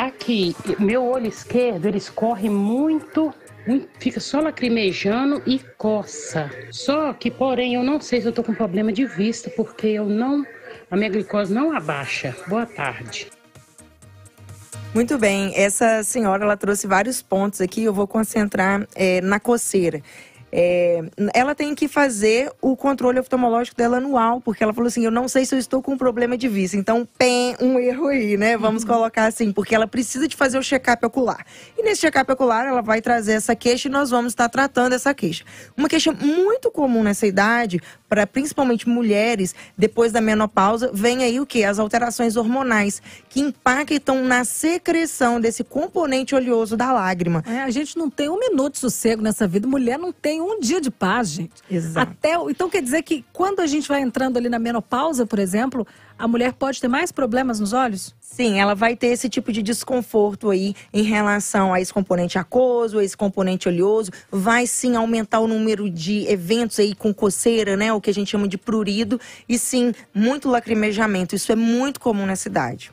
Aqui, meu olho esquerdo, ele escorre muito fica só lacrimejando e coça. Só que, porém, eu não sei se eu tô com problema de vista, porque eu não. A minha glicose não abaixa. Boa tarde. Muito bem, essa senhora ela trouxe vários pontos aqui, eu vou concentrar é, na coceira. É, ela tem que fazer o controle oftalmológico dela anual, porque ela falou assim: eu não sei se eu estou com um problema de vista. Então, tem um erro aí, né? Vamos uhum. colocar assim, porque ela precisa de fazer o check-up ocular. E nesse check-up ocular, ela vai trazer essa queixa e nós vamos estar tratando essa queixa. Uma queixa muito comum nessa idade, para principalmente mulheres, depois da menopausa, vem aí o que? As alterações hormonais, que impactam na secreção desse componente oleoso da lágrima. É, a gente não tem um minuto de sossego nessa vida. Mulher não tem um dia de paz, gente. Exato. Até, então quer dizer que quando a gente vai entrando ali na menopausa, por exemplo, a mulher pode ter mais problemas nos olhos? Sim, ela vai ter esse tipo de desconforto aí em relação a esse componente aquoso, a esse componente oleoso. Vai sim aumentar o número de eventos aí com coceira, né? O que a gente chama de prurido. E sim, muito lacrimejamento. Isso é muito comum nessa idade.